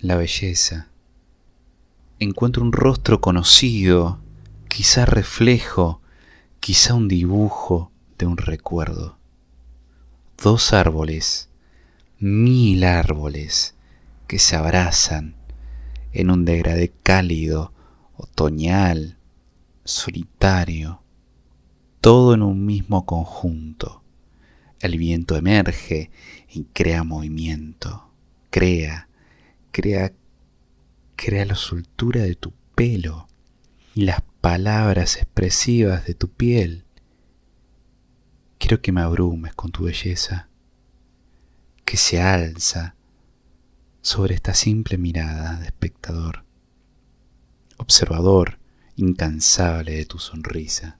la belleza. Encuentro un rostro conocido, quizá reflejo, quizá un dibujo de un recuerdo. Dos árboles, mil árboles que se abrazan en un degradé cálido, otoñal, solitario, todo en un mismo conjunto. El viento emerge y crea movimiento, crea, crea, crea la soltura de tu pelo y las palabras expresivas de tu piel. Quiero que me abrumes con tu belleza, que se alza sobre esta simple mirada de espectador, observador incansable de tu sonrisa.